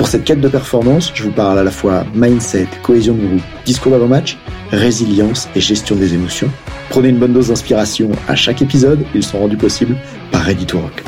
Pour cette quête de performance, je vous parle à la fois mindset, cohésion de groupe, discours d'avant-match, résilience et gestion des émotions. Prenez une bonne dose d'inspiration à chaque épisode, ils sont rendus possibles par Ready to Rock.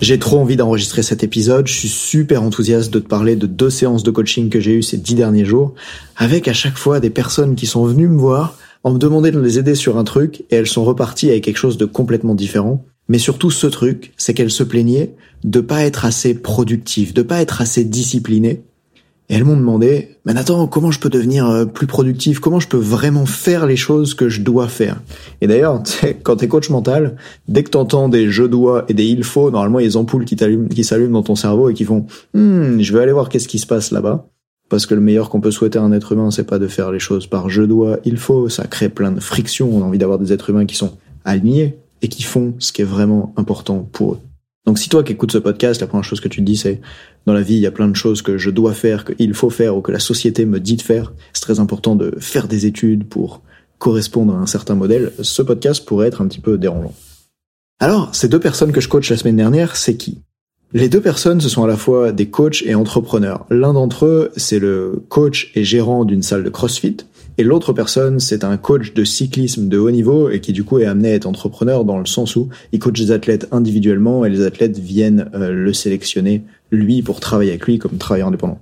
J'ai trop envie d'enregistrer cet épisode, je suis super enthousiaste de te parler de deux séances de coaching que j'ai eues ces dix derniers jours, avec à chaque fois des personnes qui sont venues me voir en me demandant de les aider sur un truc et elles sont reparties avec quelque chose de complètement différent. Mais surtout, ce truc, c'est qu'elle se plaignait de pas être assez productive, de pas être assez disciplinée. Et elles m'ont demandé, mais attends, comment je peux devenir euh, plus productif Comment je peux vraiment faire les choses que je dois faire Et d'ailleurs, quand t'es coach mental, dès que t'entends des je dois et des il faut, normalement il y a des ampoules qui qui s'allument dans ton cerveau et qui font, hmm, je vais aller voir qu'est-ce qui se passe là-bas. Parce que le meilleur qu'on peut souhaiter à un être humain, c'est pas de faire les choses par je dois, il faut. Ça crée plein de frictions. On a envie d'avoir des êtres humains qui sont alignés et qui font ce qui est vraiment important pour eux. Donc si toi qui écoutes ce podcast, la première chose que tu te dis c'est dans la vie il y a plein de choses que je dois faire, qu'il faut faire ou que la société me dit de faire, c'est très important de faire des études pour correspondre à un certain modèle, ce podcast pourrait être un petit peu dérangeant. Alors, ces deux personnes que je coach la semaine dernière, c'est qui? Les deux personnes, ce sont à la fois des coachs et entrepreneurs. L'un d'entre eux, c'est le coach et gérant d'une salle de CrossFit, et l'autre personne, c'est un coach de cyclisme de haut niveau et qui du coup est amené à être entrepreneur dans le sens où il coach des athlètes individuellement et les athlètes viennent euh, le sélectionner lui pour travailler avec lui comme travailleur indépendant.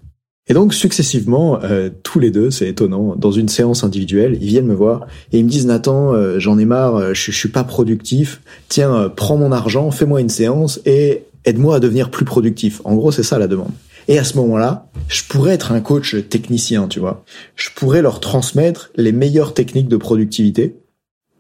Et donc successivement, euh, tous les deux, c'est étonnant, dans une séance individuelle, ils viennent me voir et ils me disent Nathan, euh, j'en ai marre, je, je suis pas productif. Tiens, prends mon argent, fais-moi une séance et aide-moi à devenir plus productif. En gros, c'est ça la demande. Et à ce moment-là, je pourrais être un coach technicien, tu vois. Je pourrais leur transmettre les meilleures techniques de productivité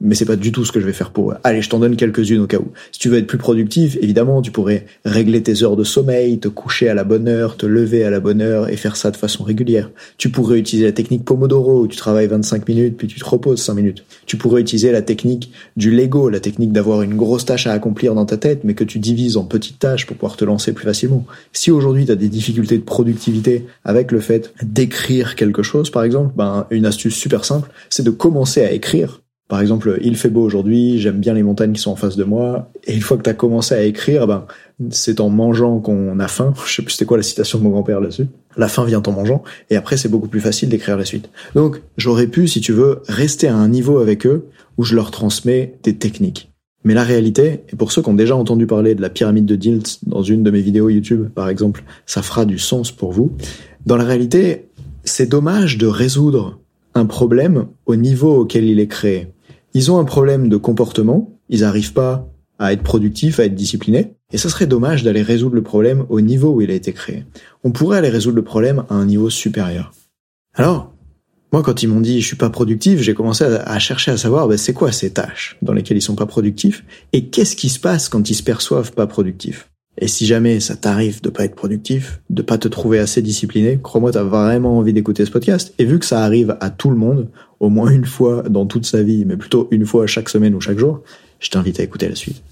mais c'est pas du tout ce que je vais faire pour eux. Allez, je t'en donne quelques-unes au cas où. Si tu veux être plus productif, évidemment, tu pourrais régler tes heures de sommeil, te coucher à la bonne heure, te lever à la bonne heure et faire ça de façon régulière. Tu pourrais utiliser la technique Pomodoro où tu travailles 25 minutes puis tu te reposes 5 minutes. Tu pourrais utiliser la technique du Lego, la technique d'avoir une grosse tâche à accomplir dans ta tête mais que tu divises en petites tâches pour pouvoir te lancer plus facilement. Si aujourd'hui tu as des difficultés de productivité avec le fait d'écrire quelque chose par exemple, ben une astuce super simple, c'est de commencer à écrire par exemple, il fait beau aujourd'hui, j'aime bien les montagnes qui sont en face de moi. Et une fois que tu as commencé à écrire, ben, c'est en mangeant qu'on a faim. Je sais plus c'était quoi la citation de mon grand-père là-dessus. La faim vient en mangeant. Et après, c'est beaucoup plus facile d'écrire la suite. Donc, j'aurais pu, si tu veux, rester à un niveau avec eux où je leur transmets des techniques. Mais la réalité, et pour ceux qui ont déjà entendu parler de la pyramide de Dilt dans une de mes vidéos YouTube, par exemple, ça fera du sens pour vous. Dans la réalité, c'est dommage de résoudre un problème au niveau auquel il est créé. Ils ont un problème de comportement, ils n'arrivent pas à être productifs, à être disciplinés, et ça serait dommage d'aller résoudre le problème au niveau où il a été créé. On pourrait aller résoudre le problème à un niveau supérieur. Alors, moi, quand ils m'ont dit je suis pas productif, j'ai commencé à, chercher à savoir ben, c'est quoi ces tâches dans lesquelles ils sont pas productifs et qu'est-ce qui se passe quand ils se perçoivent pas productifs? Et si jamais ça t'arrive de pas être productif, de pas te trouver assez discipliné, crois-moi, t'as vraiment envie d'écouter ce podcast. Et vu que ça arrive à tout le monde, au moins une fois dans toute sa vie, mais plutôt une fois chaque semaine ou chaque jour, je t'invite à écouter la suite.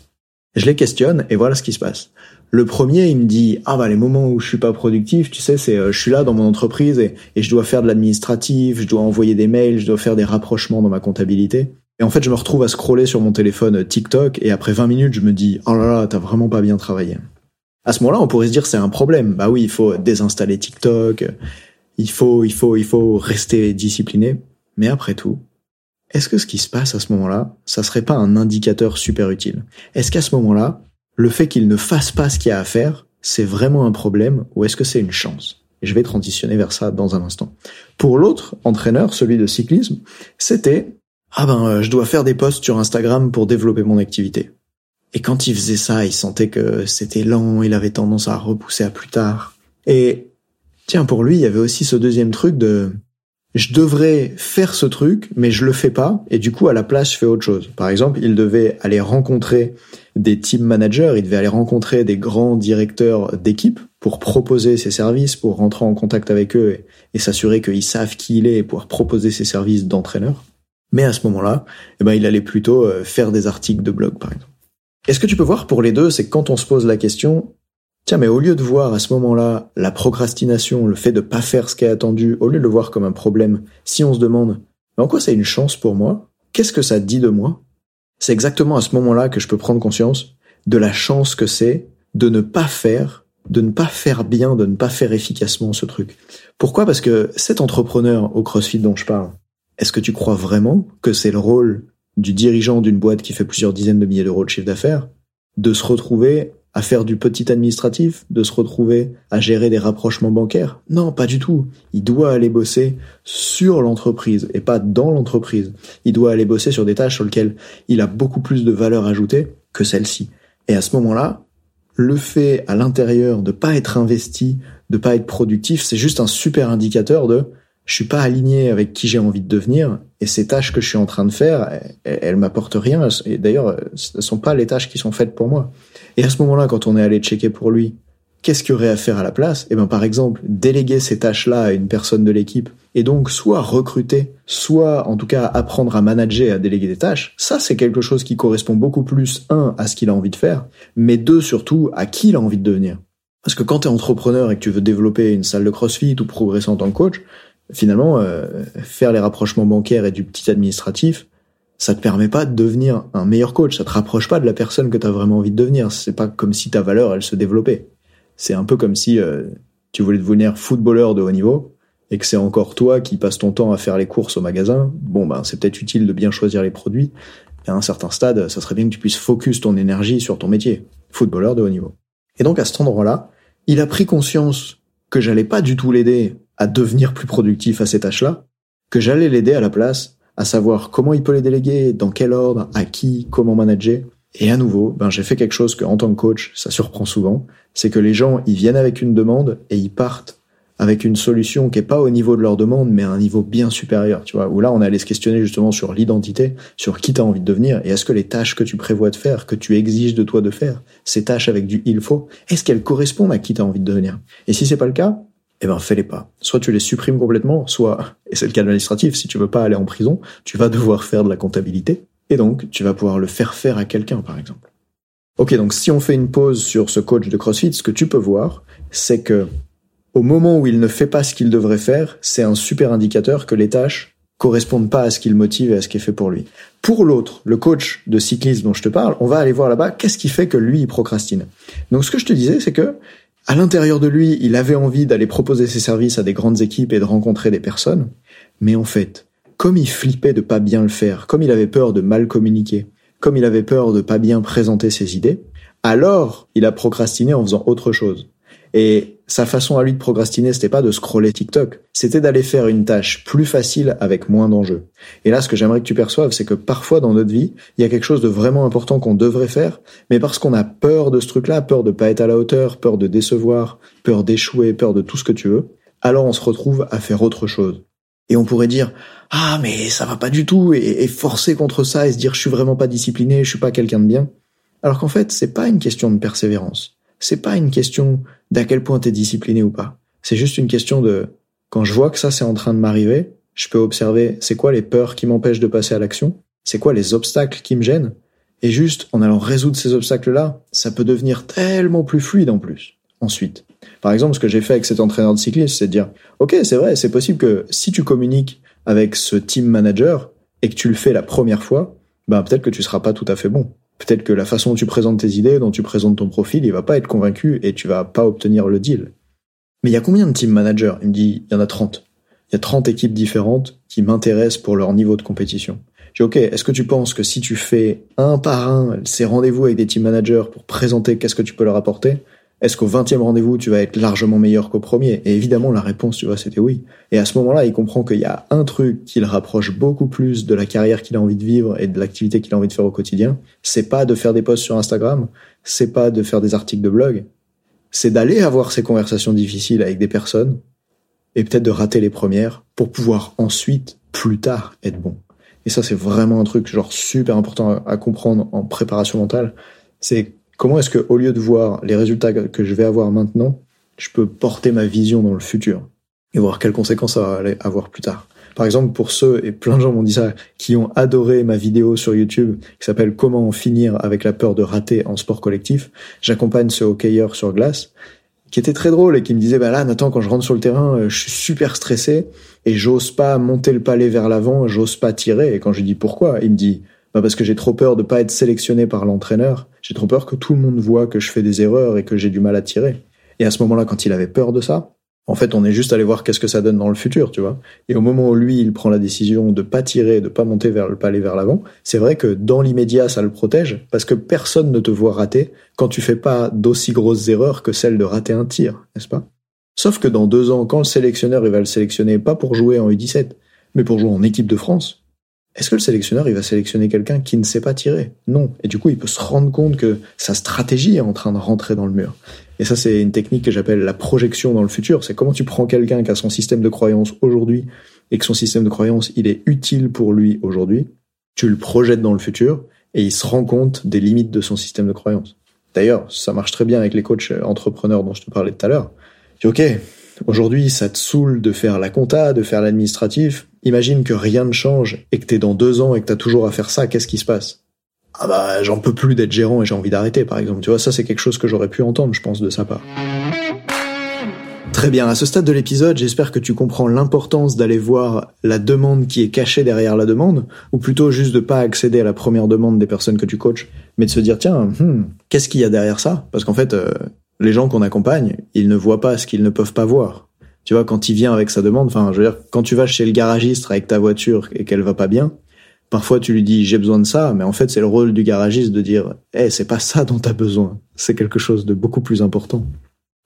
Je les questionne et voilà ce qui se passe. Le premier, il me dit ah bah les moments où je suis pas productif, tu sais, c'est euh, je suis là dans mon entreprise et, je dois faire de l'administratif, je dois envoyer des mails, je dois faire des rapprochements dans ma comptabilité. Et en fait, je me retrouve à scroller sur mon téléphone euh, TikTok et après 20 minutes, je me dis oh là là, t'as vraiment pas bien travaillé. À ce moment-là, on pourrait se dire c'est un problème. Bah oui, il faut désinstaller TikTok, il faut il faut il faut rester discipliné. Mais après tout, est-ce que ce qui se passe à ce moment-là, ça serait pas un indicateur super utile? Est-ce qu'à ce moment-là, le fait qu'il ne fasse pas ce qu'il y a à faire, c'est vraiment un problème ou est-ce que c'est une chance? Je vais transitionner vers ça dans un instant. Pour l'autre entraîneur, celui de cyclisme, c'était ah ben euh, je dois faire des posts sur Instagram pour développer mon activité. Et quand il faisait ça, il sentait que c'était lent, il avait tendance à repousser à plus tard. Et tiens, pour lui, il y avait aussi ce deuxième truc de je devrais faire ce truc, mais je le fais pas, et du coup, à la place, je fais autre chose. Par exemple, il devait aller rencontrer des team managers, il devait aller rencontrer des grands directeurs d'équipe pour proposer ses services, pour rentrer en contact avec eux et, s'assurer qu'ils savent qui il est et pouvoir proposer ses services d'entraîneur. Mais à ce moment-là, eh ben, il allait plutôt euh, faire des articles de blog, par exemple. Et ce que tu peux voir pour les deux, c'est que quand on se pose la question, Tiens, mais au lieu de voir à ce moment-là la procrastination, le fait de pas faire ce qui est attendu, au lieu de le voir comme un problème, si on se demande, en quoi c'est une chance pour moi? Qu'est-ce que ça dit de moi? C'est exactement à ce moment-là que je peux prendre conscience de la chance que c'est de ne pas faire, de ne pas faire bien, de ne pas faire efficacement ce truc. Pourquoi? Parce que cet entrepreneur au CrossFit dont je parle, est-ce que tu crois vraiment que c'est le rôle du dirigeant d'une boîte qui fait plusieurs dizaines de milliers d'euros de chiffre d'affaires de se retrouver à faire du petit administratif, de se retrouver à gérer des rapprochements bancaires. Non, pas du tout. Il doit aller bosser sur l'entreprise et pas dans l'entreprise. Il doit aller bosser sur des tâches sur lesquelles il a beaucoup plus de valeur ajoutée que celle-ci. Et à ce moment-là, le fait à l'intérieur de pas être investi, de pas être productif, c'est juste un super indicateur de je suis pas aligné avec qui j'ai envie de devenir et ces tâches que je suis en train de faire, elles, m'apportent rien et d'ailleurs, ce sont pas les tâches qui sont faites pour moi. Et à ce moment-là, quand on est allé checker pour lui, qu'est-ce qu'il aurait à faire à la place? Eh ben, par exemple, déléguer ces tâches-là à une personne de l'équipe et donc soit recruter, soit en tout cas apprendre à manager, à déléguer des tâches. Ça, c'est quelque chose qui correspond beaucoup plus un à ce qu'il a envie de faire, mais deux surtout à qui il a envie de devenir. Parce que quand tu es entrepreneur et que tu veux développer une salle de CrossFit ou progresser en tant que coach, finalement, euh, faire les rapprochements bancaires et du petit administratif, ça te permet pas de devenir un meilleur coach, ça te rapproche pas de la personne que tu as vraiment envie de devenir. C'est pas comme si ta valeur, elle se développait. C'est un peu comme si euh, tu voulais devenir footballeur de haut niveau et que c'est encore toi qui passes ton temps à faire les courses au magasin. Bon, ben, c'est peut-être utile de bien choisir les produits. À un certain stade, ça serait bien que tu puisses focus ton énergie sur ton métier, footballeur de haut niveau. Et donc, à cet endroit-là, il a pris conscience que j'allais pas du tout l'aider à devenir plus productif à ces tâches-là, que j'allais l'aider à la place à savoir comment il peut les déléguer, dans quel ordre, à qui, comment manager. Et à nouveau, ben j'ai fait quelque chose que en tant que coach, ça surprend souvent, c'est que les gens, ils viennent avec une demande et ils partent avec une solution qui est pas au niveau de leur demande, mais à un niveau bien supérieur, tu vois, où là on allait se questionner justement sur l'identité, sur qui t'as envie de devenir, et est-ce que les tâches que tu prévois de faire, que tu exiges de toi de faire, ces tâches avec du il faut, est-ce qu'elles correspondent à qui t'as envie de devenir? Et si c'est pas le cas, eh ben fais-les pas. Soit tu les supprimes complètement, soit, et c'est le cas administratif, si tu veux pas aller en prison, tu vas devoir faire de la comptabilité, et donc tu vas pouvoir le faire faire à quelqu'un, par exemple. Ok, donc si on fait une pause sur ce coach de CrossFit, ce que tu peux voir, c'est que au moment où il ne fait pas ce qu'il devrait faire, c'est un super indicateur que les tâches correspondent pas à ce qu'il motive et à ce qui est fait pour lui. Pour l'autre, le coach de cyclisme dont je te parle, on va aller voir là-bas qu'est-ce qui fait que lui il procrastine. Donc ce que je te disais, c'est que à l'intérieur de lui, il avait envie d'aller proposer ses services à des grandes équipes et de rencontrer des personnes. Mais en fait, comme il flippait de pas bien le faire, comme il avait peur de mal communiquer, comme il avait peur de pas bien présenter ses idées, alors il a procrastiné en faisant autre chose. Et sa façon à lui de procrastiner, c'était pas de scroller TikTok, c'était d'aller faire une tâche plus facile avec moins d'enjeux. Et là, ce que j'aimerais que tu perçoives, c'est que parfois dans notre vie, il y a quelque chose de vraiment important qu'on devrait faire, mais parce qu'on a peur de ce truc-là, peur de pas être à la hauteur, peur de décevoir, peur d'échouer, peur de tout ce que tu veux, alors on se retrouve à faire autre chose. Et on pourrait dire, ah, mais ça va pas du tout, et, forcer contre ça et se dire, je suis vraiment pas discipliné, je suis pas quelqu'un de bien. Alors qu'en fait, c'est pas une question de persévérance. C'est pas une question d'à quel point t'es discipliné ou pas. C'est juste une question de, quand je vois que ça c'est en train de m'arriver, je peux observer c'est quoi les peurs qui m'empêchent de passer à l'action, c'est quoi les obstacles qui me gênent, et juste en allant résoudre ces obstacles-là, ça peut devenir tellement plus fluide en plus. Ensuite, par exemple, ce que j'ai fait avec cet entraîneur de cyclisme, c'est de dire, ok, c'est vrai, c'est possible que si tu communiques avec ce team manager et que tu le fais la première fois, ben peut-être que tu seras pas tout à fait bon. Peut-être que la façon dont tu présentes tes idées, dont tu présentes ton profil, il va pas être convaincu et tu vas pas obtenir le deal. Mais il y a combien de team managers? Il me dit, il y en a 30. Il y a 30 équipes différentes qui m'intéressent pour leur niveau de compétition. Je dis, ok, est-ce que tu penses que si tu fais un par un ces rendez-vous avec des team managers pour présenter qu'est-ce que tu peux leur apporter, est-ce qu'au 20e rendez-vous, tu vas être largement meilleur qu'au premier? Et évidemment, la réponse, tu vois, c'était oui. Et à ce moment-là, il comprend qu'il y a un truc qui le rapproche beaucoup plus de la carrière qu'il a envie de vivre et de l'activité qu'il a envie de faire au quotidien. C'est pas de faire des posts sur Instagram, c'est pas de faire des articles de blog, c'est d'aller avoir ces conversations difficiles avec des personnes et peut-être de rater les premières pour pouvoir ensuite, plus tard, être bon. Et ça, c'est vraiment un truc genre super important à comprendre en préparation mentale. C'est Comment est-ce que, au lieu de voir les résultats que je vais avoir maintenant, je peux porter ma vision dans le futur et voir quelles conséquences ça va avoir plus tard? Par exemple, pour ceux, et plein de gens m'ont dit ça, qui ont adoré ma vidéo sur YouTube qui s'appelle Comment en finir avec la peur de rater en sport collectif, j'accompagne ce hockeyeur sur glace qui était très drôle et qui me disait bah là Nathan quand je rentre sur le terrain euh, je suis super stressé et j'ose pas monter le palais vers l'avant j'ose pas tirer et quand je lui dis pourquoi il me dit bah parce que j'ai trop peur de pas être sélectionné par l'entraîneur. J'ai trop peur que tout le monde voit que je fais des erreurs et que j'ai du mal à tirer. Et à ce moment-là, quand il avait peur de ça, en fait, on est juste allé voir qu'est-ce que ça donne dans le futur, tu vois. Et au moment où lui, il prend la décision de pas tirer, de pas monter vers le palais vers l'avant, c'est vrai que dans l'immédiat, ça le protège parce que personne ne te voit rater quand tu fais pas d'aussi grosses erreurs que celle de rater un tir, n'est-ce pas? Sauf que dans deux ans, quand le sélectionneur, il va le sélectionner pas pour jouer en U17, mais pour jouer en équipe de France, est-ce que le sélectionneur, il va sélectionner quelqu'un qui ne sait pas tirer? Non. Et du coup, il peut se rendre compte que sa stratégie est en train de rentrer dans le mur. Et ça, c'est une technique que j'appelle la projection dans le futur. C'est comment tu prends quelqu'un qui a son système de croyance aujourd'hui et que son système de croyance, il est utile pour lui aujourd'hui. Tu le projettes dans le futur et il se rend compte des limites de son système de croyance. D'ailleurs, ça marche très bien avec les coachs entrepreneurs dont je te parlais tout à l'heure. Tu dis, OK, aujourd'hui, ça te saoule de faire la compta, de faire l'administratif Imagine que rien ne change et que t'es dans deux ans et que t'as toujours à faire ça, qu'est-ce qui se passe? Ah bah j'en peux plus d'être gérant et j'ai envie d'arrêter par exemple. Tu vois, ça c'est quelque chose que j'aurais pu entendre, je pense, de sa part. Très bien, à ce stade de l'épisode, j'espère que tu comprends l'importance d'aller voir la demande qui est cachée derrière la demande, ou plutôt juste de pas accéder à la première demande des personnes que tu coaches, mais de se dire tiens, hmm, qu'est-ce qu'il y a derrière ça? Parce qu'en fait, euh, les gens qu'on accompagne, ils ne voient pas ce qu'ils ne peuvent pas voir tu vois, quand il vient avec sa demande, enfin, je veux dire, quand tu vas chez le garagiste avec ta voiture et qu'elle va pas bien, parfois tu lui dis j'ai besoin de ça, mais en fait c'est le rôle du garagiste de dire, eh, c'est pas ça dont t'as besoin, c'est quelque chose de beaucoup plus important.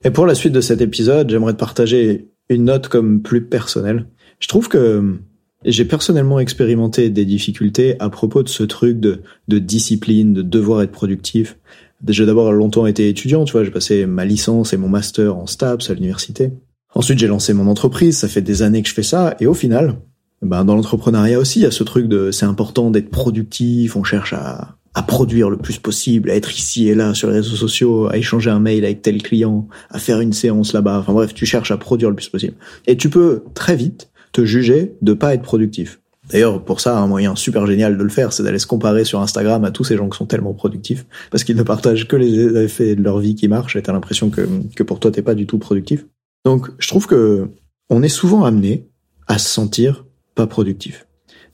Et pour la suite de cet épisode, j'aimerais te partager une note comme plus personnelle. Je trouve que j'ai personnellement expérimenté des difficultés à propos de ce truc de discipline, de devoir être productif. J'ai d'abord longtemps été étudiant, tu vois, j'ai passé ma licence et mon master en STAPS à l'université. Ensuite, j'ai lancé mon entreprise, ça fait des années que je fais ça, et au final, ben, dans l'entrepreneuriat aussi, il y a ce truc de c'est important d'être productif, on cherche à, à produire le plus possible, à être ici et là sur les réseaux sociaux, à échanger un mail avec tel client, à faire une séance là-bas. Enfin bref, tu cherches à produire le plus possible. Et tu peux très vite te juger de pas être productif. D'ailleurs, pour ça, un moyen super génial de le faire, c'est d'aller se comparer sur Instagram à tous ces gens qui sont tellement productifs, parce qu'ils ne partagent que les effets de leur vie qui marchent, et t'as l'impression que, que pour toi, t'es pas du tout productif. Donc, je trouve que on est souvent amené à se sentir pas productif.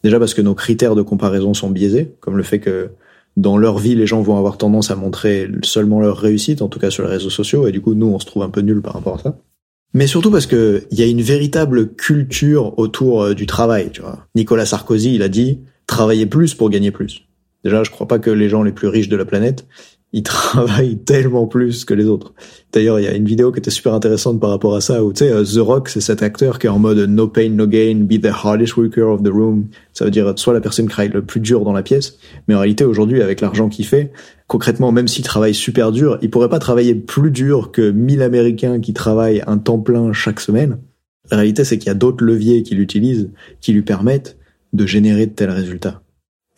Déjà parce que nos critères de comparaison sont biaisés, comme le fait que dans leur vie, les gens vont avoir tendance à montrer seulement leur réussite, en tout cas sur les réseaux sociaux, et du coup, nous, on se trouve un peu nuls par rapport à ça. Mais surtout parce que il y a une véritable culture autour euh, du travail, tu vois. Nicolas Sarkozy, il a dit, travailler plus pour gagner plus. Déjà, je crois pas que les gens les plus riches de la planète, ils travaillent tellement plus que les autres. D'ailleurs, il y a une vidéo qui était super intéressante par rapport à ça, où tu sais, euh, The Rock, c'est cet acteur qui est en mode no pain, no gain, be the hardest worker of the room. Ça veut dire soit la personne travaille le plus dur dans la pièce, mais en réalité, aujourd'hui, avec l'argent qu'il fait, concrètement, même s'il travaille super dur, il pourrait pas travailler plus dur que 1000 Américains qui travaillent un temps plein chaque semaine. La réalité, c'est qu'il y a d'autres leviers qu'il utilise qui lui permettent de générer de tels résultats.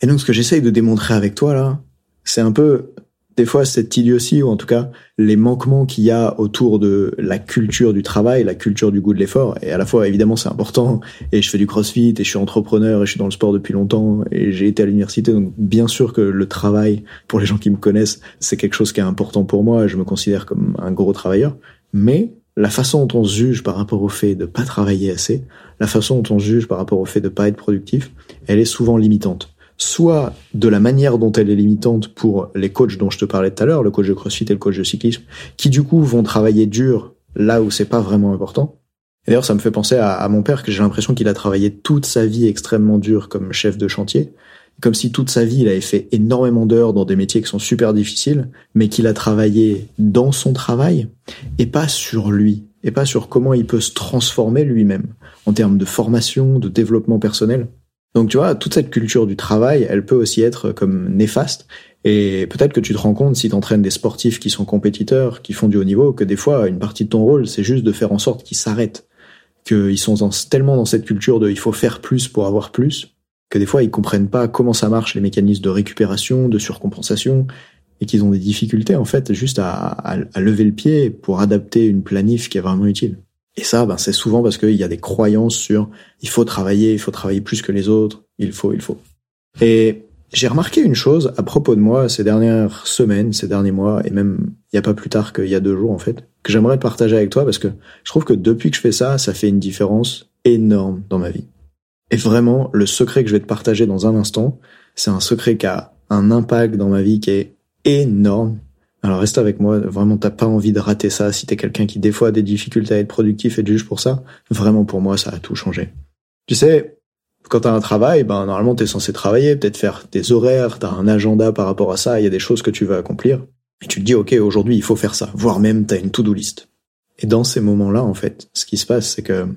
Et donc, ce que j'essaye de démontrer avec toi, là, c'est un peu des fois cette idiotie ou en tout cas les manquements qu'il y a autour de la culture du travail, la culture du goût de l'effort. Et à la fois, évidemment, c'est important. Et je fais du crossfit et je suis entrepreneur et je suis dans le sport depuis longtemps et j'ai été à l'université. Donc, bien sûr que le travail, pour les gens qui me connaissent, c'est quelque chose qui est important pour moi. Je me considère comme un gros travailleur. Mais la façon dont on se juge par rapport au fait de pas travailler assez, la façon dont on se juge par rapport au fait de pas être productif, elle est souvent limitante soit de la manière dont elle est limitante pour les coachs dont je te parlais tout à l'heure, le coach de CrossFit et le coach de cyclisme, qui du coup vont travailler dur là où c'est pas vraiment important. D'ailleurs, ça me fait penser à, mon père que j'ai l'impression qu'il a travaillé toute sa vie extrêmement dur comme chef de chantier, comme si toute sa vie il avait fait énormément d'heures dans des métiers qui sont super difficiles, mais qu'il a travaillé dans son travail et pas sur lui, et pas sur comment il peut se transformer lui-même en termes de formation, de développement personnel. Donc tu vois, toute cette culture du travail, elle peut aussi être comme néfaste. Et peut-être que tu te rends compte si tu entraînes des sportifs qui sont compétiteurs, qui font du haut niveau, que des fois, une partie de ton rôle, c'est juste de faire en sorte qu'ils s'arrêtent. Qu'ils sont tellement dans cette culture de il faut faire plus pour avoir plus, que des fois, ils comprennent pas comment ça marche, les mécanismes de récupération, de surcompensation, et qu'ils ont des difficultés, en fait, juste à, à lever le pied pour adapter une planif qui est vraiment utile. Et ça, ben, c'est souvent parce qu'il y a des croyances sur il faut travailler, il faut travailler plus que les autres, il faut, il faut. Et j'ai remarqué une chose à propos de moi ces dernières semaines, ces derniers mois, et même il n'y a pas plus tard qu'il y a deux jours en fait, que j'aimerais partager avec toi parce que je trouve que depuis que je fais ça, ça fait une différence énorme dans ma vie. Et vraiment, le secret que je vais te partager dans un instant, c'est un secret qui a un impact dans ma vie qui est énorme alors reste avec moi, vraiment t'as pas envie de rater ça si t'es quelqu'un qui des fois a des difficultés à être productif et de juge pour ça. Vraiment pour moi ça a tout changé. Tu sais, quand t'as un travail, ben normalement t'es censé travailler, peut-être faire des horaires, t'as un agenda par rapport à ça, il y a des choses que tu veux accomplir. Et tu te dis ok aujourd'hui il faut faire ça, voire même t'as une to-do list. Et dans ces moments-là en fait, ce qui se passe c'est que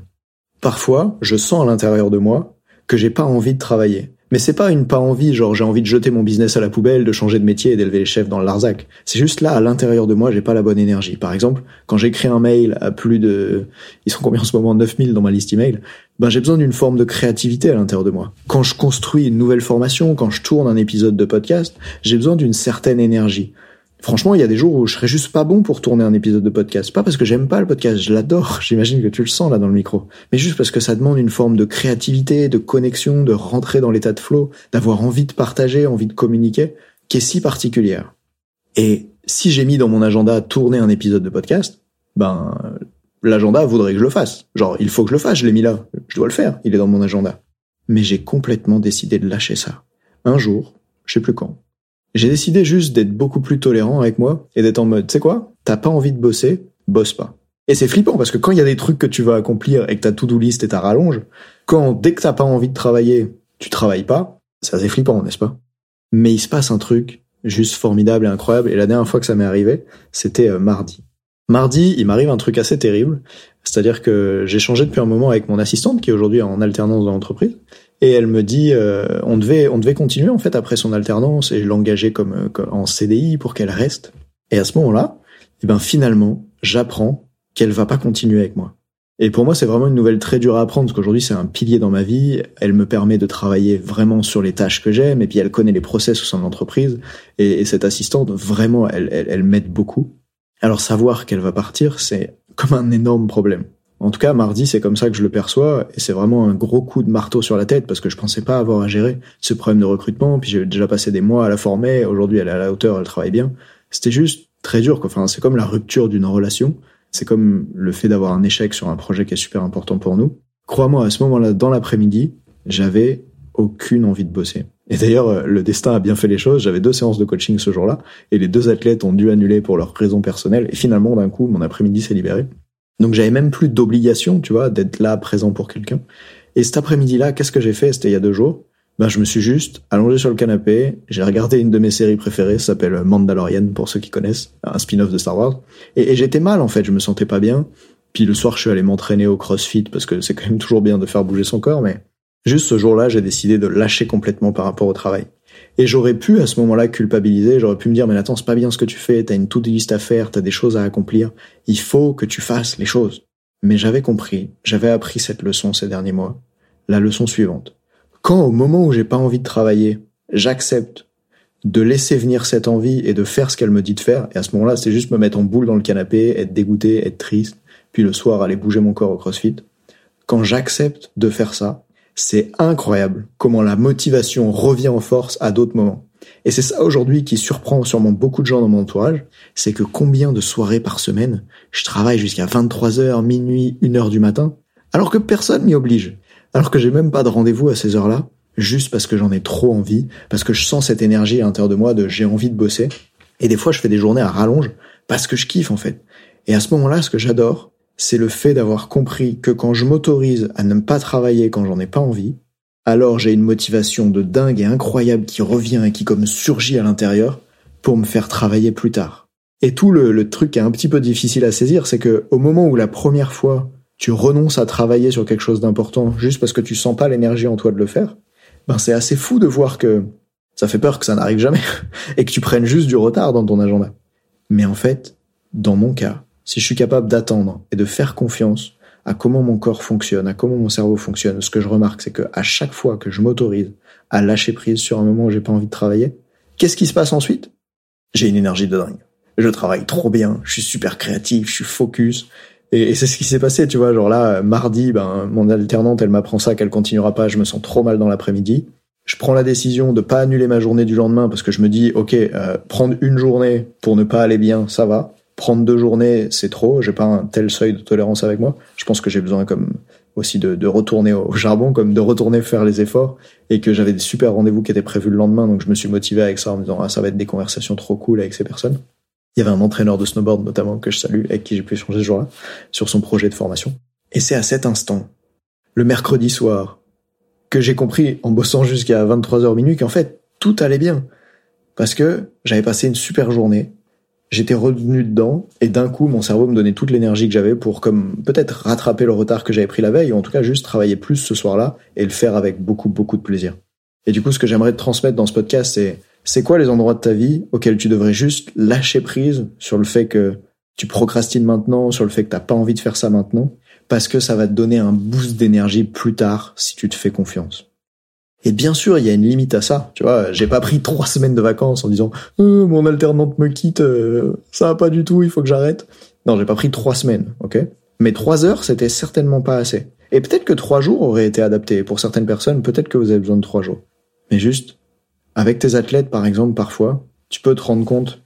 parfois je sens à l'intérieur de moi que j'ai pas envie de travailler. Mais c'est pas une pas envie, genre j'ai envie de jeter mon business à la poubelle, de changer de métier et d'élever les chefs dans le Larzac. C'est juste là, à l'intérieur de moi, j'ai pas la bonne énergie. Par exemple, quand j'écris un mail à plus de, ils sont combien en ce moment, 9000 dans ma liste email, ben j'ai besoin d'une forme de créativité à l'intérieur de moi. Quand je construis une nouvelle formation, quand je tourne un épisode de podcast, j'ai besoin d'une certaine énergie. Franchement, il y a des jours où je serais juste pas bon pour tourner un épisode de podcast. Pas parce que j'aime pas le podcast, je l'adore. J'imagine que tu le sens là dans le micro. Mais juste parce que ça demande une forme de créativité, de connexion, de rentrer dans l'état de flow, d'avoir envie de partager, envie de communiquer, qui est si particulière. Et si j'ai mis dans mon agenda tourner un épisode de podcast, ben, l'agenda voudrait que je le fasse. Genre, il faut que je le fasse, je l'ai mis là. Je dois le faire. Il est dans mon agenda. Mais j'ai complètement décidé de lâcher ça. Un jour, je sais plus quand, j'ai décidé juste d'être beaucoup plus tolérant avec moi et d'être en mode, tu sais quoi, t'as pas envie de bosser, bosse pas. Et c'est flippant parce que quand il y a des trucs que tu veux accomplir et que ta to-do list et ta rallonge, quand dès que t'as pas envie de travailler, tu travailles pas, ça c'est flippant, n'est-ce pas? Mais il se passe un truc juste formidable et incroyable. Et la dernière fois que ça m'est arrivé, c'était euh, mardi. Mardi, il m'arrive un truc assez terrible, c'est-à-dire que j'ai changé depuis un moment avec mon assistante qui est aujourd'hui en alternance dans l'entreprise et elle me dit, euh, on devait, on devait continuer en fait après son alternance et l'engager comme, euh, comme, en CDI pour qu'elle reste. Et à ce moment-là, eh ben finalement, j'apprends qu'elle va pas continuer avec moi. Et pour moi, c'est vraiment une nouvelle très dure à apprendre parce qu'aujourd'hui, c'est un pilier dans ma vie. Elle me permet de travailler vraiment sur les tâches que j'aime et puis elle connaît les process au sein l'entreprise. Et, et, cette assistante, vraiment, elle, elle, elle m'aide beaucoup. Alors savoir qu'elle va partir, c'est comme un énorme problème. En tout cas, mardi, c'est comme ça que je le perçois, et c'est vraiment un gros coup de marteau sur la tête parce que je pensais pas avoir à gérer ce problème de recrutement. Puis j'ai déjà passé des mois à la former. Aujourd'hui, elle est à la hauteur, elle travaille bien. C'était juste très dur. Quoi. Enfin, c'est comme la rupture d'une relation. C'est comme le fait d'avoir un échec sur un projet qui est super important pour nous. Crois-moi, à ce moment-là, dans l'après-midi, j'avais aucune envie de bosser. Et d'ailleurs, le destin a bien fait les choses. J'avais deux séances de coaching ce jour-là, et les deux athlètes ont dû annuler pour leurs raisons personnelles. Et finalement, d'un coup, mon après-midi s'est libéré. Donc j'avais même plus d'obligation, tu vois, d'être là présent pour quelqu'un. Et cet après-midi-là, qu'est-ce que j'ai fait? C'était il y a deux jours. ben, je me suis juste allongé sur le canapé, j'ai regardé une de mes séries préférées, ça s'appelle Mandalorian, pour ceux qui connaissent, un spin-off de Star Wars. Et, et j'étais mal, en fait, je me sentais pas bien. Puis le soir, je suis allé m'entraîner au crossfit, parce que c'est quand même toujours bien de faire bouger son corps, mais juste ce jour-là, j'ai décidé de lâcher complètement par rapport au travail. Et j'aurais pu, à ce moment-là, culpabiliser, j'aurais pu me dire, mais attends, c'est pas bien ce que tu fais, t'as une toute liste à faire, t'as des choses à accomplir, il faut que tu fasses les choses. Mais j'avais compris, j'avais appris cette leçon ces derniers mois. La leçon suivante quand au moment où j'ai pas envie de travailler, j'accepte de laisser venir cette envie et de faire ce qu'elle me dit de faire, et à ce moment-là, c'est juste me mettre en boule dans le canapé, être dégoûté, être triste, puis le soir aller bouger mon corps au crossfit. Quand j'accepte de faire ça, c'est incroyable comment la motivation revient en force à d'autres moments. Et c'est ça aujourd'hui qui surprend sûrement beaucoup de gens dans mon entourage, c'est que combien de soirées par semaine je travaille jusqu'à 23h, minuit, 1h du matin, alors que personne m'y oblige alors que j'ai même pas de rendez-vous à ces heures-là, juste parce que j'en ai trop envie, parce que je sens cette énergie à l'intérieur de moi de j'ai envie de bosser. Et des fois, je fais des journées à rallonge parce que je kiffe en fait. Et à ce moment-là, ce que j'adore, c'est le fait d'avoir compris que quand je m'autorise à ne pas travailler quand j'en ai pas envie, alors j'ai une motivation de dingue et incroyable qui revient et qui comme surgit à l'intérieur pour me faire travailler plus tard. Et tout le, truc qui est un petit peu difficile à saisir, c'est que au moment où la première fois tu renonces à travailler sur quelque chose d'important juste parce que tu sens pas l'énergie en toi de le faire, ben c'est assez fou de voir que ça fait peur que ça n'arrive jamais et que tu prennes juste du retard dans ton agenda. Mais en fait, dans mon cas, si je suis capable d'attendre et de faire confiance à comment mon corps fonctionne, à comment mon cerveau fonctionne, ce que je remarque, c'est que à chaque fois que je m'autorise à lâcher prise sur un moment où j'ai pas envie de travailler, qu'est-ce qui se passe ensuite? J'ai une énergie de dingue. Je travaille trop bien, je suis super créatif, je suis focus, et, c'est ce qui s'est passé, tu vois. Genre là, mardi, ben, mon alternante, elle m'apprend ça, qu'elle continuera pas. Je me sens trop mal dans l'après-midi. Je prends la décision de pas annuler ma journée du lendemain parce que je me dis, ok, euh, prendre une journée pour ne pas aller bien, ça va. Prendre deux journées, c'est trop. J'ai pas un tel seuil de tolérance avec moi. Je pense que j'ai besoin comme aussi de, de, retourner au charbon, comme de retourner faire les efforts, et que j'avais des super rendez-vous qui étaient prévus le lendemain, donc je me suis motivé avec ça en me disant ah ça va être des conversations trop cool avec ces personnes. Il y avait un entraîneur de snowboard notamment que je salue, avec qui j'ai pu échanger ce jour-là, sur son projet de formation. Et c'est à cet instant, le mercredi soir, que j'ai compris, en bossant jusqu'à 23h minuit, qu'en fait, tout allait bien. Parce que j'avais passé une super journée, j'étais revenu dedans, et d'un coup, mon cerveau me donnait toute l'énergie que j'avais pour, comme, peut-être rattraper le retard que j'avais pris la veille, ou en tout cas juste travailler plus ce soir-là, et le faire avec beaucoup, beaucoup de plaisir. Et du coup, ce que j'aimerais te transmettre dans ce podcast, c'est c'est quoi les endroits de ta vie auxquels tu devrais juste lâcher prise sur le fait que tu procrastines maintenant, sur le fait que t'as pas envie de faire ça maintenant, parce que ça va te donner un boost d'énergie plus tard si tu te fais confiance? Et bien sûr, il y a une limite à ça. Tu vois, j'ai pas pris trois semaines de vacances en disant euh, mon alternante me quitte, euh, ça va pas du tout, il faut que j'arrête. Non, j'ai pas pris trois semaines, ok. Mais trois heures, c'était certainement pas assez. Et peut-être que trois jours auraient été adaptés. Pour certaines personnes, peut-être que vous avez besoin de trois jours. Mais juste, avec tes athlètes, par exemple, parfois, tu peux te rendre compte.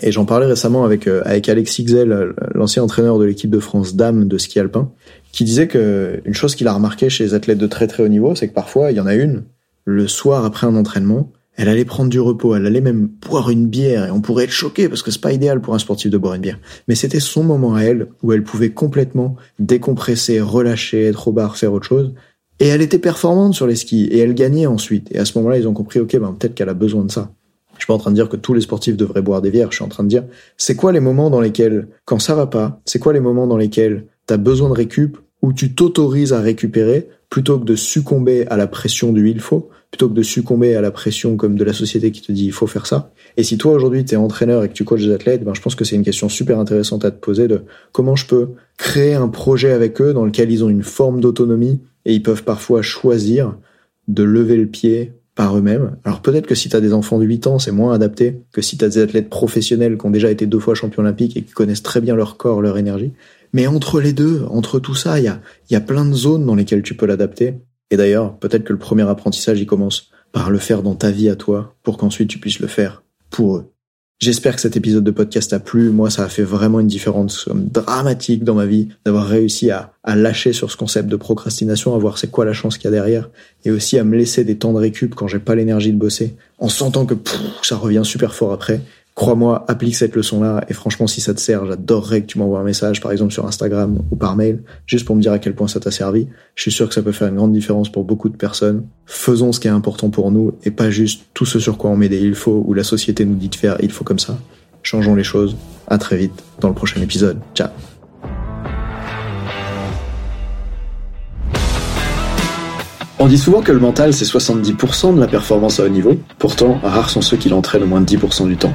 Et j'en parlais récemment avec euh, avec Alexis Xel, l'ancien entraîneur de l'équipe de France dames de ski alpin, qui disait que une chose qu'il a remarqué chez les athlètes de très très haut niveau, c'est que parfois il y en a une le soir après un entraînement, elle allait prendre du repos, elle allait même boire une bière et on pourrait être choqué parce que c'est pas idéal pour un sportif de boire une bière. Mais c'était son moment à elle où elle pouvait complètement décompresser, relâcher, être au bar, faire autre chose et elle était performante sur les skis et elle gagnait ensuite. Et à ce moment-là, ils ont compris, ok, ben peut-être qu'elle a besoin de ça. Je suis pas en train de dire que tous les sportifs devraient boire des bières. Je suis en train de dire, c'est quoi les moments dans lesquels, quand ça va pas, c'est quoi les moments dans lesquels tu as besoin de récup où tu t'autorises à récupérer plutôt que de succomber à la pression du il faut, plutôt que de succomber à la pression comme de la société qui te dit il faut faire ça. Et si toi aujourd'hui tu es entraîneur et que tu coaches des athlètes, ben je pense que c'est une question super intéressante à te poser de comment je peux créer un projet avec eux dans lequel ils ont une forme d'autonomie et ils peuvent parfois choisir de lever le pied par eux-mêmes. Alors peut-être que si tu as des enfants de 8 ans, c'est moins adapté que si tu as des athlètes professionnels qui ont déjà été deux fois champions olympiques et qui connaissent très bien leur corps, leur énergie. Mais entre les deux, entre tout ça, il y a, y a plein de zones dans lesquelles tu peux l'adapter. Et d'ailleurs, peut-être que le premier apprentissage, il commence par le faire dans ta vie à toi, pour qu'ensuite tu puisses le faire pour eux. J'espère que cet épisode de podcast a plu. Moi, ça a fait vraiment une différence dramatique dans ma vie d'avoir réussi à, lâcher sur ce concept de procrastination, à voir c'est quoi la chance qu'il y a derrière, et aussi à me laisser des temps de récup quand j'ai pas l'énergie de bosser, en sentant que ça revient super fort après. Crois-moi, applique cette leçon-là, et franchement, si ça te sert, j'adorerais que tu m'envoies un message, par exemple sur Instagram ou par mail, juste pour me dire à quel point ça t'a servi. Je suis sûr que ça peut faire une grande différence pour beaucoup de personnes. Faisons ce qui est important pour nous, et pas juste tout ce sur quoi on met des il faut, ou la société nous dit de faire il faut comme ça. Changeons les choses. À très vite dans le prochain épisode. Ciao On dit souvent que le mental c'est 70% de la performance à haut niveau, pourtant rares sont ceux qui l'entraînent au moins 10% du temps.